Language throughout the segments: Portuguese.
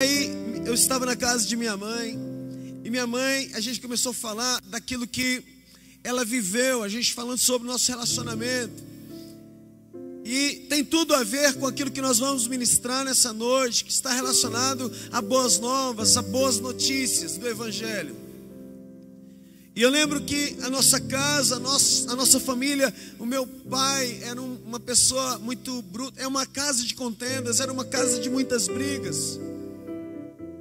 aí eu estava na casa de minha mãe, e minha mãe, a gente começou a falar daquilo que ela viveu, a gente falando sobre o nosso relacionamento. E tem tudo a ver com aquilo que nós vamos ministrar nessa noite, que está relacionado a boas novas, a boas notícias do Evangelho. E eu lembro que a nossa casa, a nossa, a nossa família, o meu pai era uma pessoa muito bruta, é uma casa de contendas, era uma casa de muitas brigas.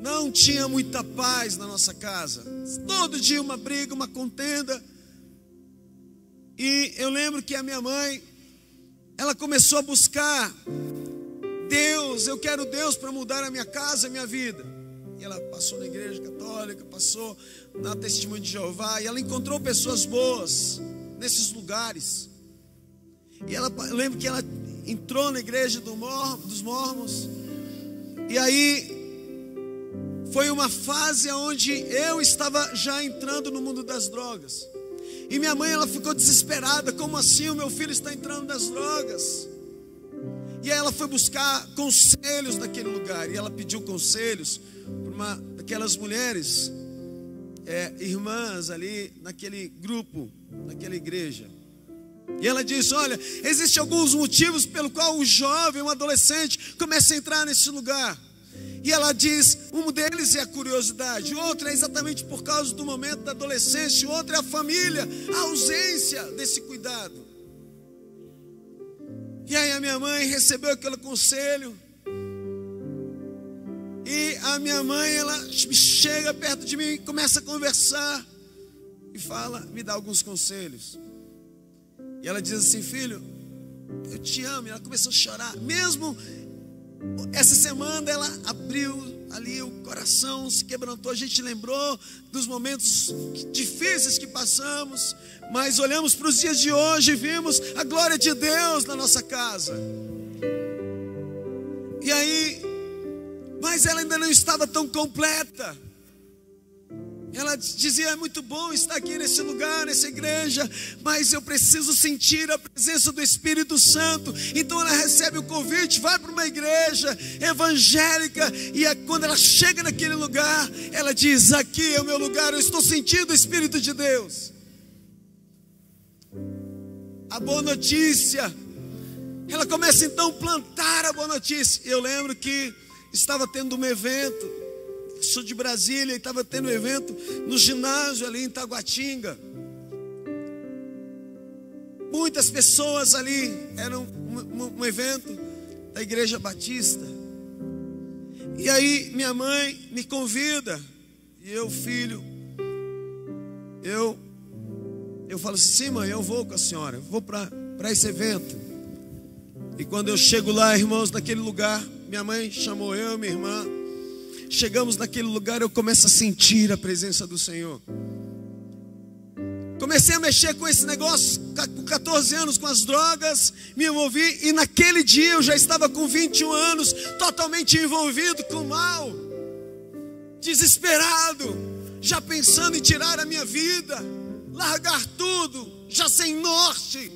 Não tinha muita paz na nossa casa. Todo dia uma briga, uma contenda. E eu lembro que a minha mãe, ela começou a buscar Deus, eu quero Deus para mudar a minha casa, a minha vida. E ela passou na igreja católica, passou na Testemunho de Jeová, e ela encontrou pessoas boas nesses lugares. E ela, eu lembro que ela entrou na igreja do Mor, dos Mormons, e aí foi uma fase onde eu estava já entrando no mundo das drogas. E minha mãe ela ficou desesperada, como assim o meu filho está entrando nas drogas? E aí ela foi buscar conselhos naquele lugar, e ela pediu conselhos para uma daquelas mulheres, é, irmãs ali naquele grupo, naquela igreja. E ela disse: Olha, existem alguns motivos pelo qual o jovem, o adolescente, começa a entrar nesse lugar. E ela diz: um deles é a curiosidade, outro é exatamente por causa do momento da adolescência, outro é a família, a ausência desse cuidado. E aí a minha mãe recebeu aquele conselho. E a minha mãe, ela chega perto de mim, começa a conversar e fala, me dá alguns conselhos. E ela diz assim, filho, eu te amo. E ela começou a chorar, mesmo essa semana ela abriu ali o coração, se quebrantou. A gente lembrou dos momentos difíceis que passamos, mas olhamos para os dias de hoje e vimos a glória de Deus na nossa casa. E aí, mas ela ainda não estava tão completa. Ela dizia: é muito bom estar aqui nesse lugar, nessa igreja, mas eu preciso sentir a presença do Espírito Santo. Então ela recebe o convite, vai para uma igreja evangélica, e é quando ela chega naquele lugar, ela diz: Aqui é o meu lugar, eu estou sentindo o Espírito de Deus. A boa notícia, ela começa então a plantar a boa notícia. Eu lembro que estava tendo um evento sou de Brasília e estava tendo um evento no ginásio ali em Taguatinga. Muitas pessoas ali, era um, um, um evento da Igreja Batista. E aí minha mãe me convida, e eu, filho, eu, eu falo assim, sim mãe, eu vou com a senhora, vou para esse evento. E quando eu chego lá, irmãos, naquele lugar, minha mãe chamou eu, minha irmã, Chegamos naquele lugar, eu começo a sentir a presença do Senhor. Comecei a mexer com esse negócio com 14 anos, com as drogas, me envolvi e naquele dia eu já estava com 21 anos, totalmente envolvido com o mal, desesperado, já pensando em tirar a minha vida, largar tudo, já sem norte.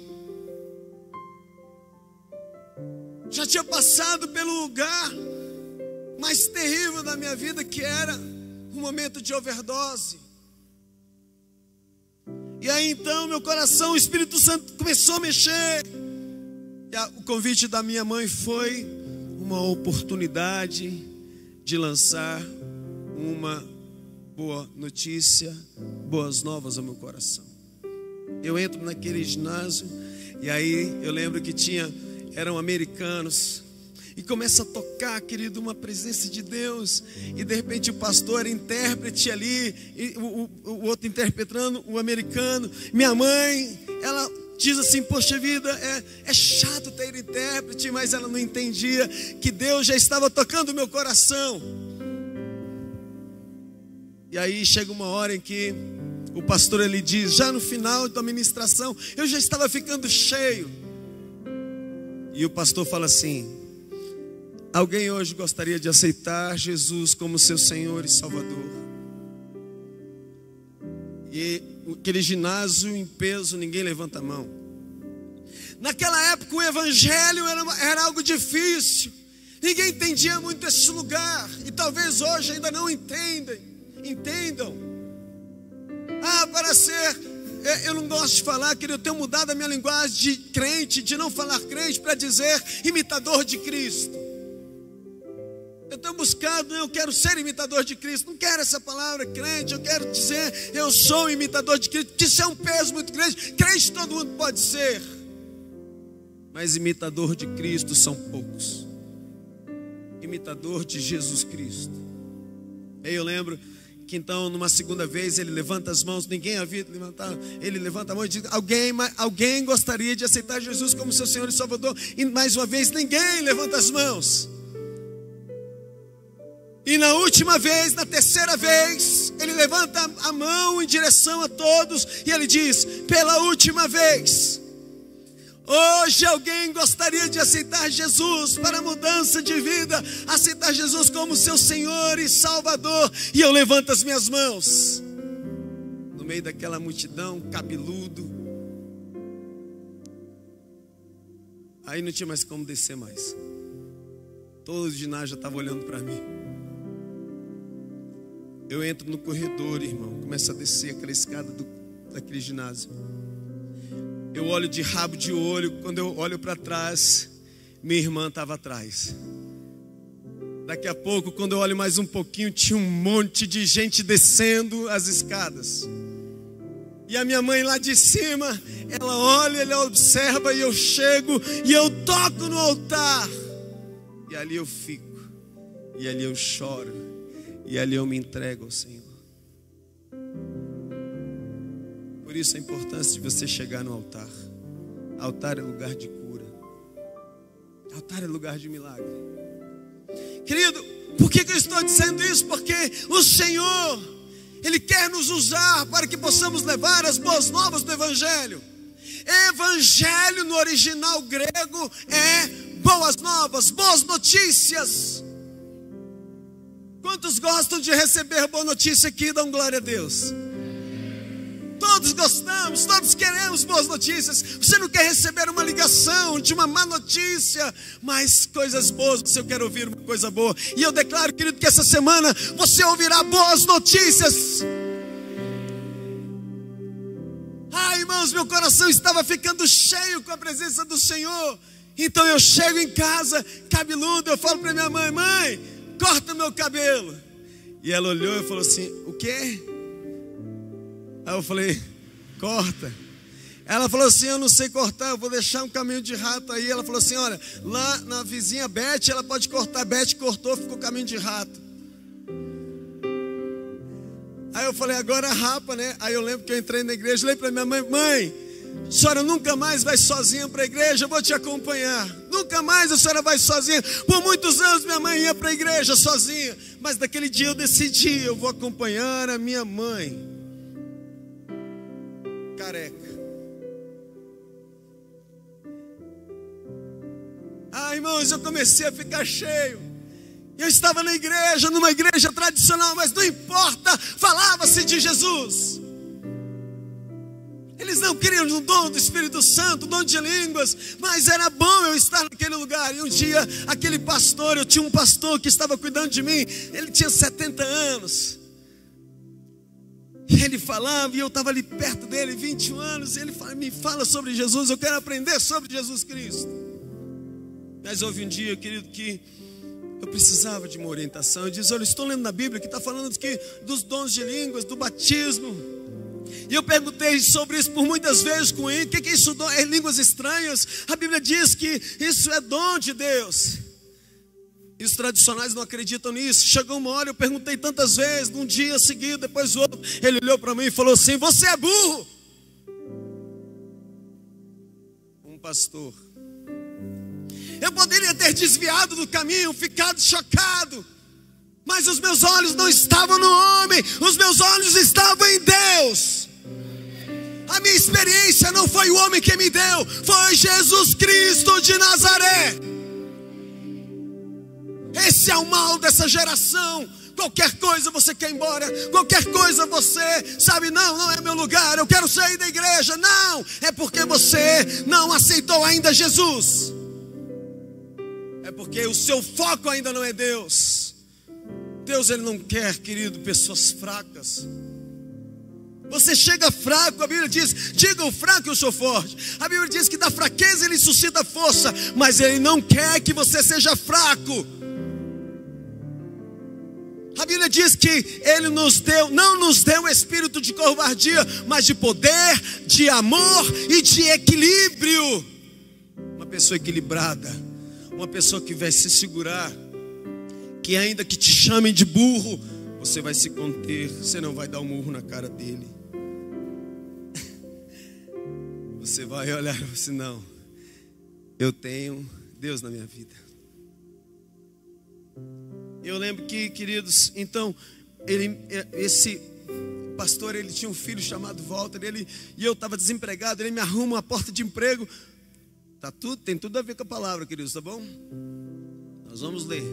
Já tinha passado pelo lugar mais terrível da minha vida, que era um momento de overdose. E aí então meu coração, o Espírito Santo começou a mexer. E a, o convite da minha mãe foi uma oportunidade de lançar uma boa notícia, boas novas ao meu coração. Eu entro naquele ginásio e aí eu lembro que tinha eram americanos e começa a tocar, querido, uma presença de Deus, e de repente o pastor, intérprete ali, o, o, o outro interpretando, o americano, minha mãe, ela diz assim: Poxa vida, é, é chato ter intérprete, mas ela não entendia que Deus já estava tocando o meu coração. E aí chega uma hora em que o pastor ele diz, já no final da ministração, eu já estava ficando cheio. E o pastor fala assim: Alguém hoje gostaria de aceitar Jesus como seu Senhor e Salvador? E aquele ginásio em peso, ninguém levanta a mão. Naquela época o evangelho era, era algo difícil. Ninguém entendia muito esse lugar e talvez hoje ainda não entendem, entendam. Ah, para ser, é, eu não gosto de falar que eu tenho mudado a minha linguagem de crente, de não falar crente para dizer imitador de Cristo. Tenho buscado, eu quero ser imitador de Cristo. Não quero essa palavra crente, eu quero dizer, eu sou imitador de Cristo, isso é um peso muito grande. Crente todo mundo pode ser, mas imitador de Cristo são poucos. Imitador de Jesus Cristo. Aí eu lembro que então, numa segunda vez, ele levanta as mãos, ninguém havia levantado, ele levanta a mão e diz: alguém, alguém gostaria de aceitar Jesus como seu Senhor e Salvador? E mais uma vez, ninguém levanta as mãos. E na última vez, na terceira vez, ele levanta a mão em direção a todos e ele diz: pela última vez, hoje alguém gostaria de aceitar Jesus para mudança de vida, aceitar Jesus como seu Senhor e Salvador, e eu levanto as minhas mãos. No meio daquela multidão, cabeludo, aí não tinha mais como descer mais. Todo o ginásio já estava olhando para mim. Eu entro no corredor, irmão, começo a descer aquela escada do, daquele ginásio. Eu olho de rabo de olho, quando eu olho para trás, minha irmã estava atrás. Daqui a pouco, quando eu olho mais um pouquinho, tinha um monte de gente descendo as escadas. E a minha mãe lá de cima, ela olha, ela observa e eu chego e eu toco no altar. E ali eu fico. E ali eu choro. E ali eu me entrego ao Senhor. Por isso a importância de você chegar no altar. Altar é lugar de cura. Altar é lugar de milagre. Querido, por que, que eu estou dizendo isso? Porque o Senhor, Ele quer nos usar para que possamos levar as boas novas do Evangelho. Evangelho no original grego é boas novas, boas notícias. Quantos gostam de receber boa notícia aqui? Dão glória a Deus. Todos gostamos, todos queremos boas notícias. Você não quer receber uma ligação de uma má notícia, mas coisas boas. Você quer ouvir uma coisa boa. E eu declaro, querido, que essa semana você ouvirá boas notícias. Ai, irmãos, meu coração estava ficando cheio com a presença do Senhor. Então eu chego em casa, cabeludo, eu falo para minha mãe: mãe, corta meu cabelo. E ela olhou e falou assim: O quê? Aí eu falei: Corta. Ela falou assim: Eu não sei cortar, eu vou deixar um caminho de rato aí. Ela falou assim: Olha, lá na vizinha Beth, ela pode cortar. Beth cortou, ficou caminho de rato. Aí eu falei: Agora rapa, né? Aí eu lembro que eu entrei na igreja, falei para minha mãe: Mãe, a senhora nunca mais vai sozinha para a igreja, eu vou te acompanhar. Nunca mais a senhora vai sozinha. Por muitos anos minha mãe ia para a igreja sozinha, mas naquele dia eu decidi, eu vou acompanhar a minha mãe. Careca. Ah, irmãos, eu comecei a ficar cheio. Eu estava na igreja, numa igreja tradicional, mas não importa, falava-se de Jesus. Eles não queriam o dom do Espírito Santo, o dom de línguas, mas era bom eu estar naquele lugar. E um dia, aquele pastor, eu tinha um pastor que estava cuidando de mim, ele tinha 70 anos. E ele falava, e eu estava ali perto dele, 21 anos, ele fala, me fala sobre Jesus, eu quero aprender sobre Jesus Cristo. Mas houve um dia, querido, que eu precisava de uma orientação. Eu disse: Olha, estou lendo na Bíblia que está falando que, dos dons de línguas, do batismo. E eu perguntei sobre isso por muitas vezes com ele: o que é isso é línguas estranhas? A Bíblia diz que isso é dom de Deus. E os tradicionais não acreditam nisso. Chegou uma hora, eu perguntei tantas vezes, num dia seguido, depois outro. Ele olhou para mim e falou assim: Você é burro. Um pastor. Eu poderia ter desviado do caminho, ficado chocado. Mas os meus olhos não estavam no homem, os meus olhos estavam em Deus. A minha experiência não foi o homem que me deu, foi Jesus Cristo de Nazaré. Esse é o mal dessa geração. Qualquer coisa você quer ir embora, qualquer coisa você sabe, não, não é meu lugar, eu quero sair da igreja. Não, é porque você não aceitou ainda Jesus porque o seu foco ainda não é Deus. Deus ele não quer, querido, pessoas fracas. Você chega fraco, a Bíblia diz: diga o fraco, eu sou forte. A Bíblia diz que da fraqueza ele suscita força, mas ele não quer que você seja fraco. A Bíblia diz que ele nos deu, não nos deu espírito de covardia, mas de poder, de amor e de equilíbrio. Uma pessoa equilibrada, uma pessoa que vai se segurar, que ainda que te chamem de burro, você vai se conter, você não vai dar um murro na cara dele. Você vai olhar e assim, não, eu tenho Deus na minha vida. Eu lembro que, queridos, então, ele, esse pastor, ele tinha um filho chamado Walter, ele, e eu estava desempregado, ele me arruma uma porta de emprego. Tá tudo, tem tudo a ver com a palavra, queridos, tá bom? Nós vamos ler.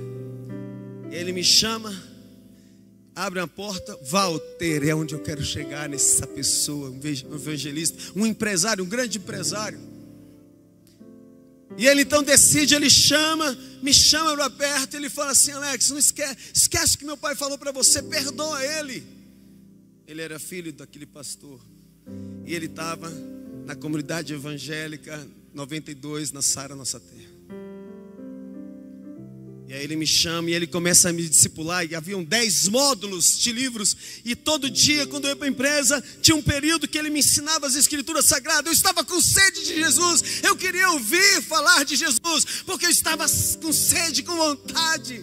Ele me chama, abre uma porta, Walter é onde eu quero chegar nessa pessoa, um evangelista, um empresário, um grande empresário. E ele então decide, ele chama, me chama para perto, ele fala assim: Alex, não esquece, esquece que meu pai falou para você, perdoa ele. Ele era filho daquele pastor, e ele estava na comunidade evangélica 92 na Sara Nossa Terra. E aí ele me chama e ele começa a me discipular. E haviam dez módulos de livros. E todo dia, quando eu ia para a empresa, tinha um período que ele me ensinava as escrituras sagradas. Eu estava com sede de Jesus. Eu queria ouvir falar de Jesus. Porque eu estava com sede, com vontade.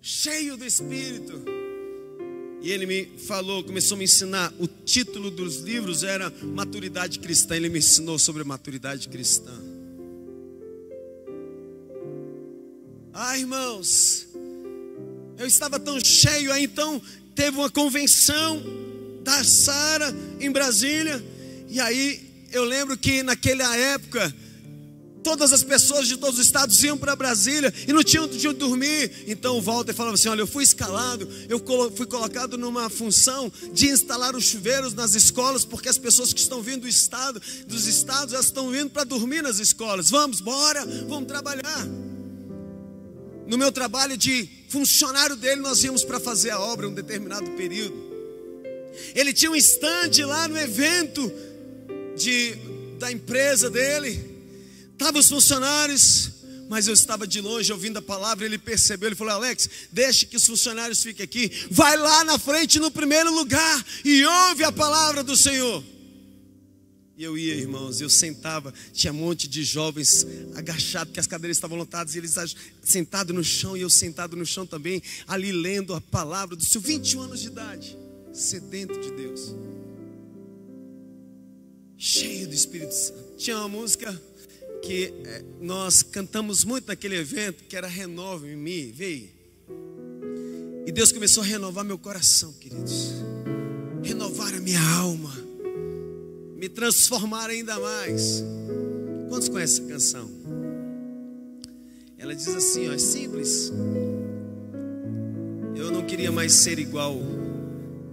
Cheio do Espírito. E ele me falou, começou a me ensinar. O título dos livros era Maturidade Cristã. Ele me ensinou sobre maturidade cristã. Ah, irmãos, eu estava tão cheio, aí então teve uma convenção da Sara em Brasília, e aí eu lembro que naquela época todas as pessoas de todos os estados iam para Brasília e não tinham de onde dormir. Então o Walter falava assim: Olha, eu fui escalado, eu fui colocado numa função de instalar os chuveiros nas escolas, porque as pessoas que estão vindo do estado, dos estados, elas estão vindo para dormir nas escolas. Vamos, bora, vamos trabalhar no meu trabalho de funcionário dele, nós íamos para fazer a obra um determinado período. Ele tinha um estande lá no evento de, da empresa dele. Estavam os funcionários, mas eu estava de longe ouvindo a palavra. Ele percebeu, ele falou: Alex, deixe que os funcionários fiquem aqui. Vai lá na frente no primeiro lugar e ouve a palavra do Senhor. E eu ia, irmãos, eu sentava, tinha um monte de jovens agachados, que as cadeiras estavam lotadas, e eles sentados no chão, e eu sentado no chão também, ali lendo a palavra do Senhor, 21 anos de idade, sedento de Deus, cheio do Espírito Santo. Tinha uma música que é, nós cantamos muito naquele evento, que era Renova em mim, veio. E Deus começou a renovar meu coração, queridos, renovar a minha alma me transformar ainda mais. Quantos conhecem essa canção? Ela diz assim, ó, é simples. Eu não queria mais ser igual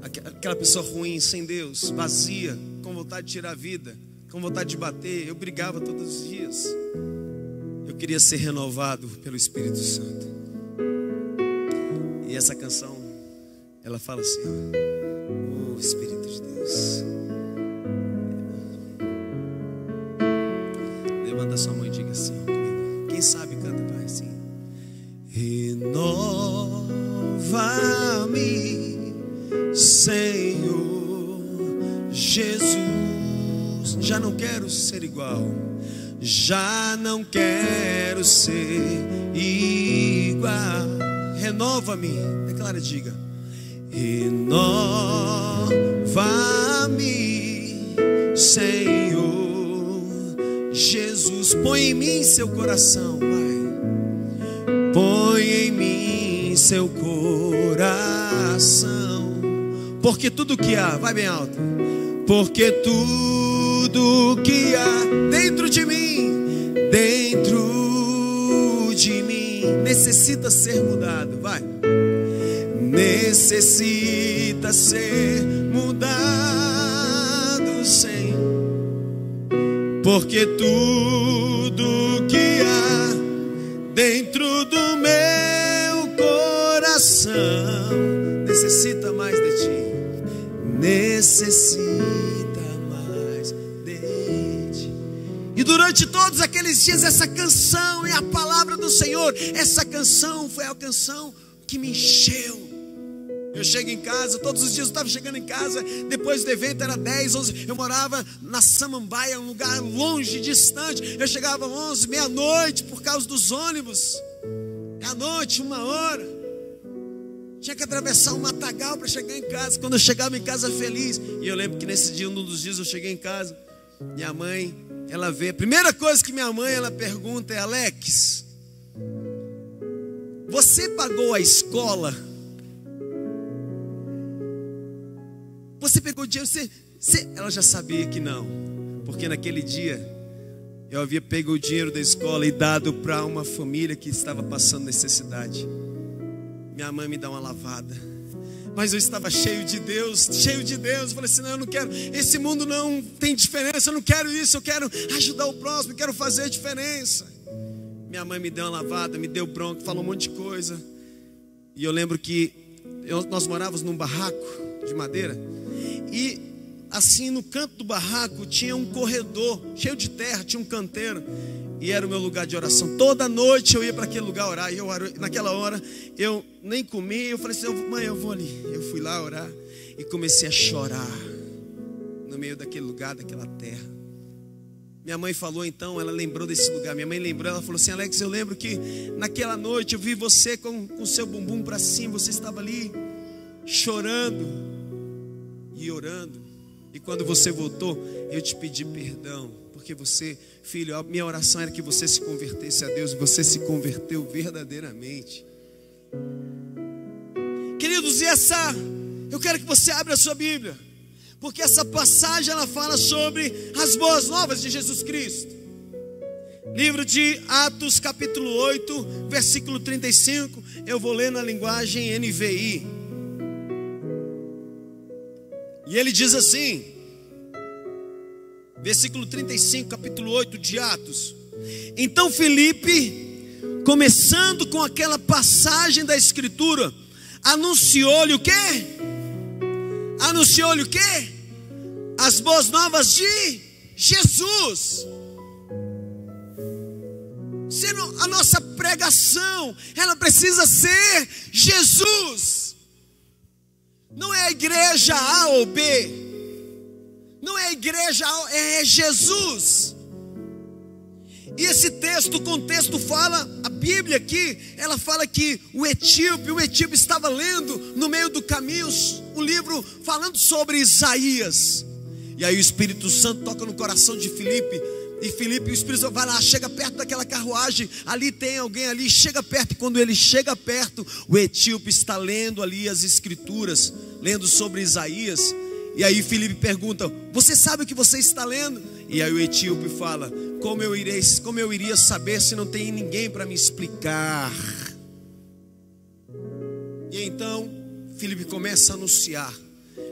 aquela pessoa ruim, sem Deus, vazia, com vontade de tirar a vida, com vontade de bater. Eu brigava todos os dias. Eu queria ser renovado pelo Espírito Santo. E essa canção, ela fala assim: ó, oh Espírito de Deus. Levanta sua mão e diga assim. Quem sabe canta, Pai, assim. Renova-me, Senhor Jesus. Já não quero ser igual. Já não quero ser igual. Renova-me. Declara, diga. Renova-me, Senhor Jesus, põe em mim seu coração, Pai. Põe em mim seu coração. Porque tudo que há, vai bem alto. Porque tudo que há dentro de mim, dentro de mim, necessita ser mudado, vai. Necessita ser mudado, Senhor porque tudo que há dentro do meu coração necessita mais de ti, necessita mais de ti. E durante todos aqueles dias, essa canção e a palavra do Senhor, essa canção foi a canção que me encheu. Eu chego em casa, todos os dias eu estava chegando em casa, depois do evento era 10, 11, eu morava na Samambaia, um lugar longe, distante. Eu chegava 11, meia-noite por causa dos ônibus. Meia-noite, uma hora. Tinha que atravessar um matagal para chegar em casa. Quando eu chegava em casa feliz, e eu lembro que nesse dia, um dos dias eu cheguei em casa, minha mãe, ela vê, a primeira coisa que minha mãe ela pergunta é: "Alex, você pagou a escola?" Você pegou dinheiro, você, você... Ela já sabia que não, porque naquele dia eu havia pego o dinheiro da escola e dado para uma família que estava passando necessidade. Minha mãe me dá uma lavada. Mas eu estava cheio de Deus, cheio de Deus. Eu falei assim: não, eu não quero. Esse mundo não tem diferença. Eu não quero isso. Eu quero ajudar o próximo. Eu quero fazer a diferença. Minha mãe me deu uma lavada, me deu bronca, falou um monte de coisa. E eu lembro que eu, nós morávamos num barraco de madeira. E assim no canto do barraco tinha um corredor cheio de terra, tinha um canteiro. E era o meu lugar de oração. Toda noite eu ia para aquele lugar orar. E eu, naquela hora eu nem comi. Eu falei assim: mãe, eu vou ali. Eu fui lá orar e comecei a chorar no meio daquele lugar, daquela terra. Minha mãe falou então, ela lembrou desse lugar. Minha mãe lembrou, ela falou assim: Alex, eu lembro que naquela noite eu vi você com o seu bumbum para cima. Você estava ali chorando e orando. E quando você voltou, eu te pedi perdão, porque você, filho, a minha oração era que você se convertesse a Deus, você se converteu verdadeiramente. Queridos, e essa, eu quero que você abra a sua Bíblia, porque essa passagem ela fala sobre as boas novas de Jesus Cristo. Livro de Atos, capítulo 8, versículo 35. Eu vou ler na linguagem NVI. E ele diz assim, versículo 35, capítulo 8 de Atos. Então Felipe, começando com aquela passagem da Escritura, anunciou-lhe o quê? Anunciou-lhe o quê? As boas novas de Jesus. Sendo a nossa pregação, ela precisa ser Jesus. Não é a igreja A ou B. Não é a igreja A, é Jesus. E esse texto, o contexto fala, a Bíblia aqui, ela fala que o etíope, o etíope estava lendo no meio do caminho o livro falando sobre Isaías. E aí o Espírito Santo toca no coração de Filipe e Felipe, o Espírito Santo vai lá, chega perto daquela carruagem, ali tem alguém ali, chega perto, e quando ele chega perto, o etíope está lendo ali as escrituras, lendo sobre Isaías. E aí Felipe pergunta: Você sabe o que você está lendo? E aí o etíope fala: Como eu irei, como eu iria saber se não tem ninguém para me explicar? E então Felipe começa a anunciar,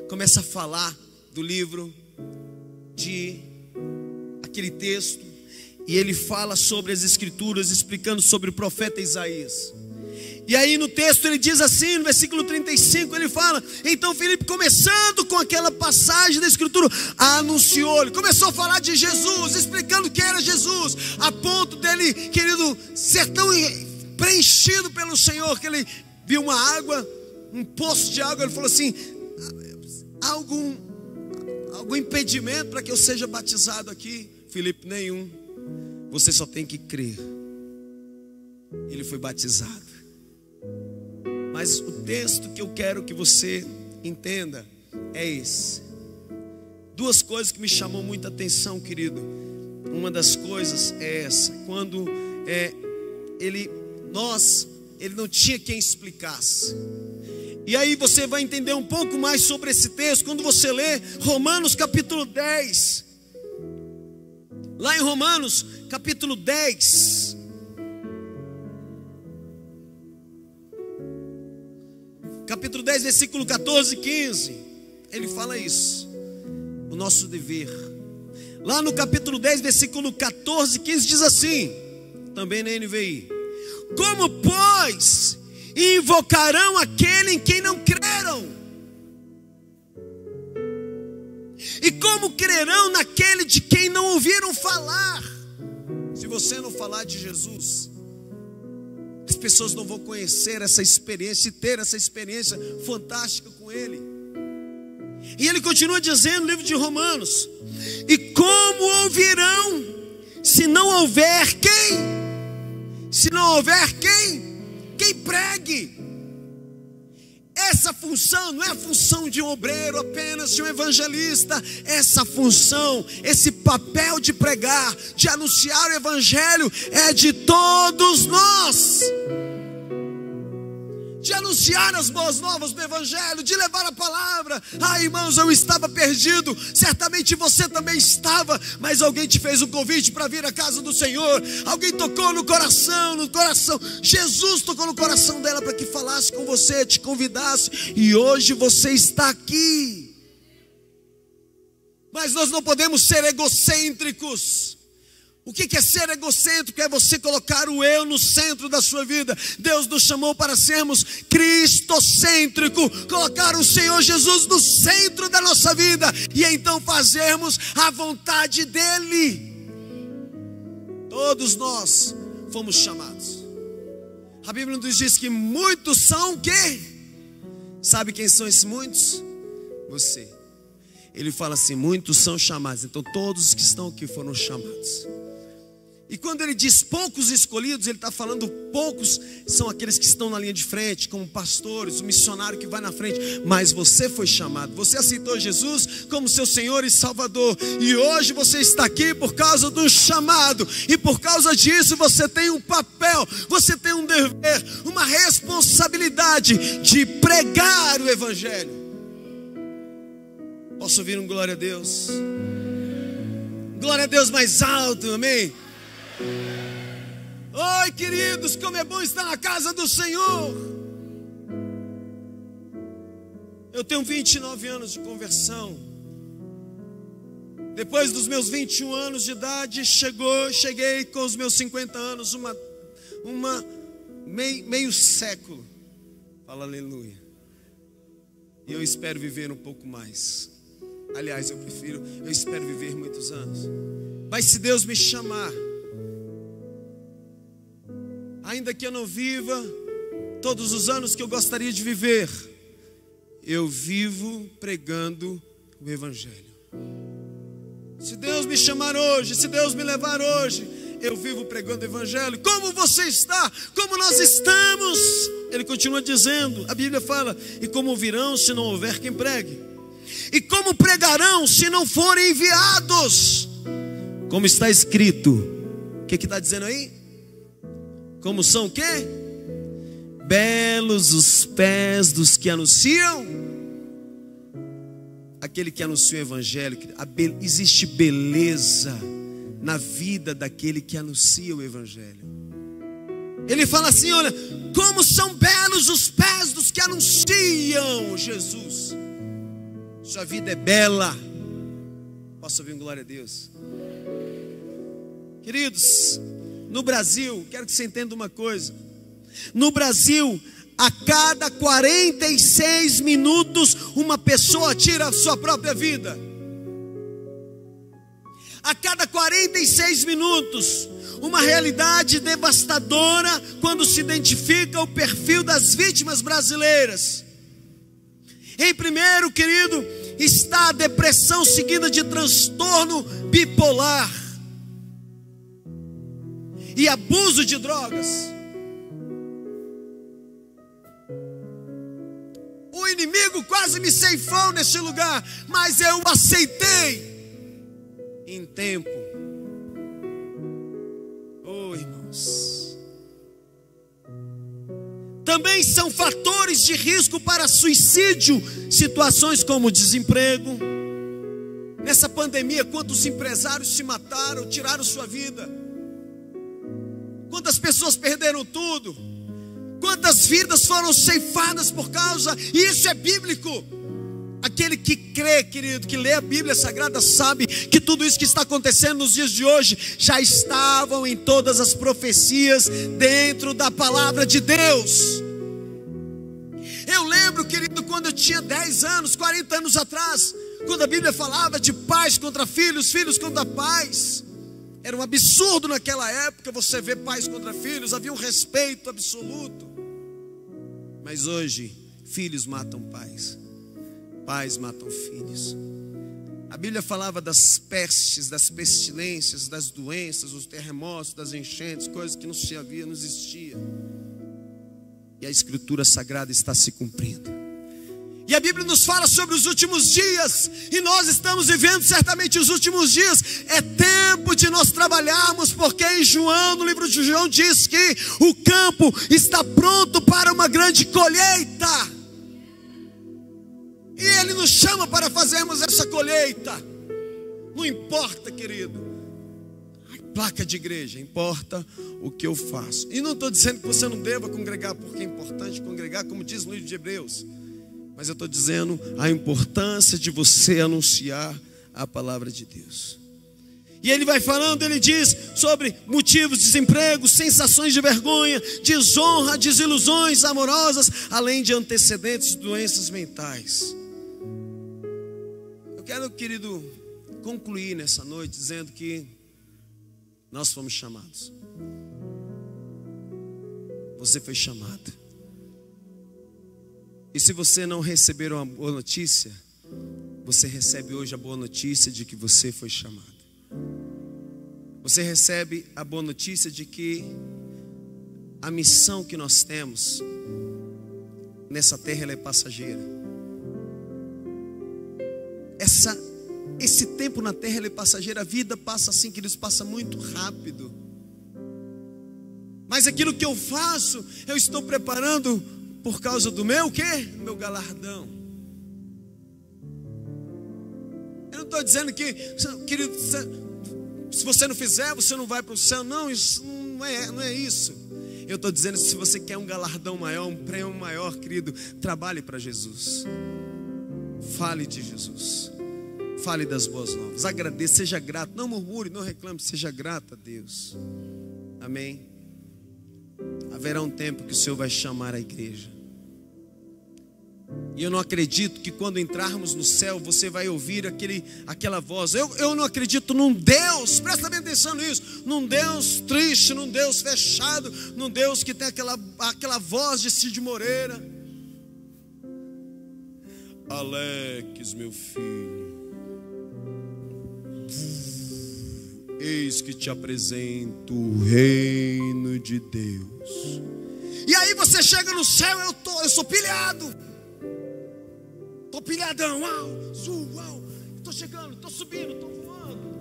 começa a falar do livro de aquele texto e ele fala sobre as escrituras, explicando sobre o profeta Isaías. E aí no texto ele diz assim, no versículo 35, ele fala: Então Filipe, começando com aquela passagem da Escritura, anunciou, ele começou a falar de Jesus, explicando que era Jesus, a ponto dele, querido, ser tão preenchido pelo Senhor, que ele viu uma água, um poço de água, ele falou assim: há algum, algum impedimento para que eu seja batizado aqui? Filipe, nenhum. Você só tem que crer. Ele foi batizado. Mas o texto que eu quero que você entenda é esse. Duas coisas que me chamou muita atenção, querido. Uma das coisas é essa, quando é ele nós ele não tinha quem explicasse. E aí você vai entender um pouco mais sobre esse texto quando você lê Romanos capítulo 10, Lá em Romanos, capítulo 10. Capítulo 10, versículo 14 e 15. Ele fala isso. O nosso dever. Lá no capítulo 10, versículo 14 e 15 diz assim, também na NVI: Como, pois, invocarão aquele em quem não creram? Como crerão naquele de quem não ouviram falar? Se você não falar de Jesus, as pessoas não vão conhecer essa experiência e ter essa experiência fantástica com Ele. E ele continua dizendo no livro de Romanos: E como ouvirão se não houver quem? Se não houver quem? Quem pregue. Essa função não é a função de um obreiro apenas, de um evangelista. Essa função, esse papel de pregar, de anunciar o evangelho, é de todos nós anunciar as boas novas do Evangelho, de levar a palavra. Ah, irmãos, eu estava perdido, certamente você também estava, mas alguém te fez um convite para vir à casa do Senhor. Alguém tocou no coração, no coração. Jesus tocou no coração dela para que falasse com você, te convidasse, e hoje você está aqui. Mas nós não podemos ser egocêntricos. O que é ser egocêntrico? É você colocar o eu no centro da sua vida. Deus nos chamou para sermos cristocêntrico, colocar o Senhor Jesus no centro da nossa vida e então fazermos a vontade dEle. Todos nós fomos chamados. A Bíblia nos diz que muitos são quê? Sabe quem são esses muitos? Você. Ele fala assim: muitos são chamados. Então todos que estão aqui foram chamados. E quando ele diz poucos escolhidos, ele está falando poucos são aqueles que estão na linha de frente, como pastores, o missionário que vai na frente. Mas você foi chamado, você aceitou Jesus como seu Senhor e Salvador. E hoje você está aqui por causa do chamado. E por causa disso você tem um papel, você tem um dever, uma responsabilidade de pregar o Evangelho. Posso ouvir um glória a Deus? Glória a Deus mais alto, amém? Oi, queridos, como é bom estar na casa do Senhor. Eu tenho 29 anos de conversão. Depois dos meus 21 anos de idade, chegou, cheguei com os meus 50 anos, uma, uma meio, meio século. Fala aleluia. E eu espero viver um pouco mais. Aliás, eu prefiro, eu espero viver muitos anos. Mas se Deus me chamar, ainda que eu não viva todos os anos que eu gostaria de viver, eu vivo pregando o Evangelho. Se Deus me chamar hoje, se Deus me levar hoje, eu vivo pregando o Evangelho. Como você está? Como nós estamos? Ele continua dizendo, a Bíblia fala: e como virão se não houver quem pregue? E como pregarão se não forem enviados? Como está escrito, o que está dizendo aí? Como são o quê? Belos os pés dos que anunciam. Aquele que anuncia o evangelho, be existe beleza na vida daquele que anuncia o evangelho. Ele fala assim: olha, como são belos os pés dos que anunciam Jesus. Sua vida é bela. Posso ouvir glória a Deus? Queridos, no Brasil, quero que você entenda uma coisa. No Brasil, a cada 46 minutos, uma pessoa tira a sua própria vida. A cada 46 minutos, uma realidade devastadora quando se identifica o perfil das vítimas brasileiras. Em primeiro, querido, está a depressão seguida de transtorno bipolar e abuso de drogas. O inimigo quase me ceifou neste lugar, mas eu aceitei em tempo. Oh, irmãos. Também são fatores de risco para suicídio, situações como desemprego. Nessa pandemia, quantos empresários se mataram, tiraram sua vida? Quantas pessoas perderam tudo? Quantas vidas foram ceifadas por causa? Isso é bíblico. Aquele que crê, querido, que lê a Bíblia Sagrada, sabe que tudo isso que está acontecendo nos dias de hoje já estavam em todas as profecias dentro da palavra de Deus. Eu lembro, querido, quando eu tinha 10 anos, 40 anos atrás, quando a Bíblia falava de pais contra filhos, filhos contra pais. Era um absurdo naquela época você ver pais contra filhos, havia um respeito absoluto. Mas hoje, filhos matam pais, pais matam filhos. A Bíblia falava das pestes, das pestilências, das doenças, dos terremotos, das enchentes, coisas que não se havia, não existia. E a Escritura Sagrada está se cumprindo. E a Bíblia nos fala sobre os últimos dias, e nós estamos vivendo certamente os últimos dias. É tempo de nós trabalharmos, porque em João, no livro de João, diz que o campo está pronto para uma grande colheita. E Ele nos chama para fazermos essa colheita. Não importa, querido, a placa de igreja, importa o que eu faço. E não estou dizendo que você não deva congregar, porque é importante congregar, como diz no livro de Hebreus. Mas eu estou dizendo a importância de você anunciar a palavra de Deus. E ele vai falando, ele diz sobre motivos de desemprego, sensações de vergonha, desonra, desilusões amorosas, além de antecedentes de doenças mentais. Eu quero, querido, concluir nessa noite dizendo que nós fomos chamados. Você foi chamado. E se você não receber uma boa notícia, você recebe hoje a boa notícia de que você foi chamado. Você recebe a boa notícia de que a missão que nós temos nessa terra ela é passageira. Essa, esse tempo na terra é passageiro, a vida passa assim, queridos, passa muito rápido. Mas aquilo que eu faço, eu estou preparando por causa do meu quê? Meu galardão. Eu não estou dizendo que, querido, se você não fizer, você não vai para o céu. Não, isso não é, não é isso. Eu estou dizendo se você quer um galardão maior, um prêmio maior, querido, trabalhe para Jesus. Fale de Jesus. Fale das boas novas. Agradeça, seja grato. Não murmure, não reclame, seja grato a Deus. Amém. Haverá um tempo que o Senhor vai chamar a igreja. E eu não acredito que quando entrarmos no céu você vai ouvir aquele, aquela voz. Eu, eu não acredito num Deus, presta bem atenção nisso, num Deus triste, num Deus fechado, num Deus que tem aquela, aquela voz de Cid Moreira. Alex, meu filho, eis que te apresento o reino de Deus. E aí você chega no céu, eu, tô, eu sou pilhado. Tô pilhadão, uau, sul, uau. Tô chegando, tô subindo, tô voando.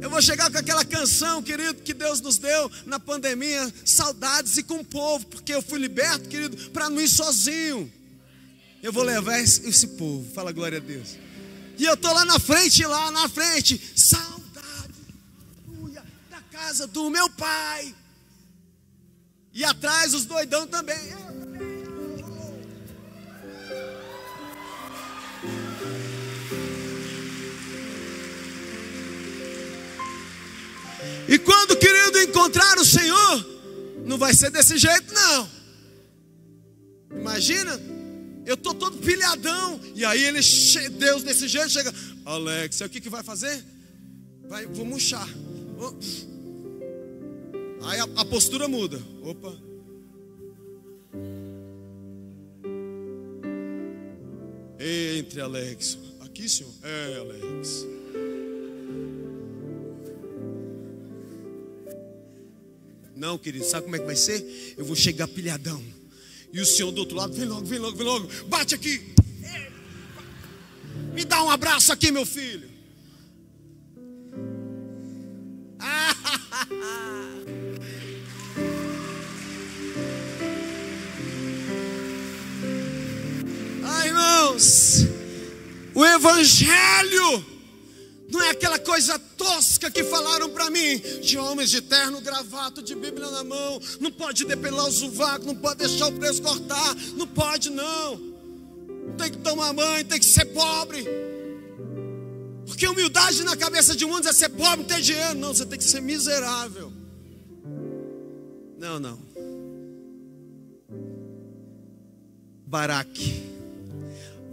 Eu vou chegar com aquela canção, querido, que Deus nos deu na pandemia, saudades e com o povo, porque eu fui liberto, querido, para não ir sozinho. Eu vou levar esse, esse povo, fala glória a Deus. E eu tô lá na frente, lá na frente, saudade, aleluia, da casa do meu pai. E atrás os doidão também. E quando, querido, encontrar o Senhor, não vai ser desse jeito, não. Imagina, eu estou todo pilhadão, e aí ele, Deus desse jeito chega, Alex, o que, que vai fazer? Vai, vou murchar. Aí a, a postura muda. Opa. Entre, Alex. Aqui, senhor? É, Alex. Não, querido, sabe como é que vai ser? Eu vou chegar pilhadão. E o senhor do outro lado, vem logo, vem logo, vem logo, bate aqui. Me dá um abraço aqui, meu filho. Ai, irmãos, o Evangelho não é aquela coisa tosca que falaram para mim, de homens de terno, gravata, de Bíblia na mão, não pode depelar o sovaco, não pode deixar o preço cortar, não pode não. Tem que tomar banho, tem que ser pobre. Porque humildade na cabeça de muitos é ser pobre, ter dinheiro. Não, você tem que ser miserável. Não, não. Baraque.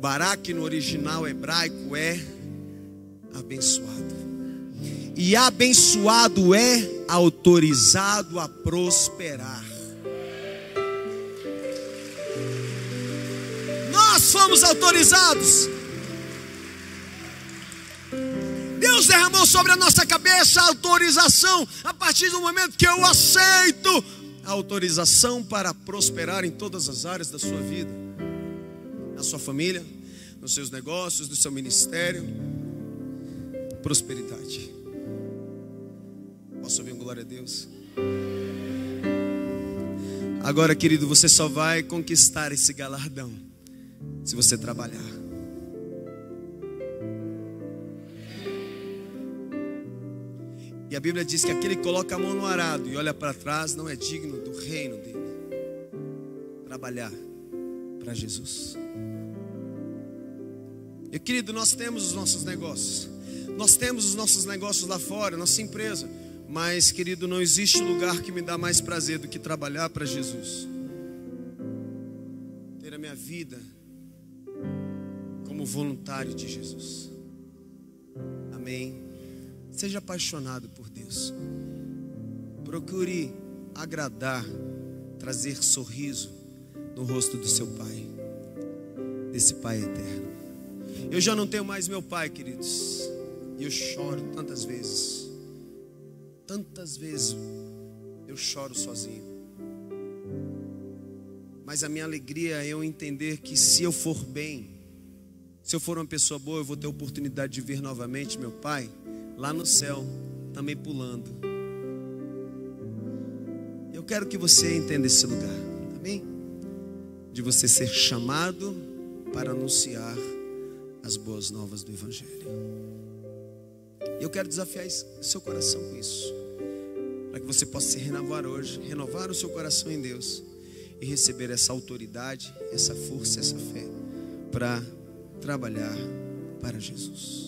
Baraque no original hebraico é abençoado. E abençoado é autorizado a prosperar. Nós fomos autorizados. Deus derramou sobre a nossa cabeça a autorização a partir do momento que eu aceito a autorização para prosperar em todas as áreas da sua vida, na sua família, nos seus negócios, no seu ministério. Prosperidade. Glória a Deus? Agora, querido, você só vai conquistar esse galardão se você trabalhar. E a Bíblia diz que aquele que coloca a mão no arado e olha para trás não é digno do reino dele. Trabalhar para Jesus. E querido, nós temos os nossos negócios. Nós temos os nossos negócios lá fora, nossa empresa. Mas, querido, não existe lugar que me dá mais prazer do que trabalhar para Jesus. Ter a minha vida como voluntário de Jesus. Amém. Seja apaixonado por Deus. Procure agradar, trazer sorriso no rosto do seu Pai, desse Pai eterno. Eu já não tenho mais meu Pai, queridos, e eu choro tantas vezes. Tantas vezes eu choro sozinho. Mas a minha alegria é eu entender que se eu for bem, se eu for uma pessoa boa, eu vou ter a oportunidade de ver novamente meu Pai lá no céu, também pulando. Eu quero que você entenda esse lugar, amém? De você ser chamado para anunciar as boas novas do Evangelho. Eu quero desafiar seu coração com isso, para que você possa se renovar hoje, renovar o seu coração em Deus e receber essa autoridade, essa força, essa fé para trabalhar para Jesus.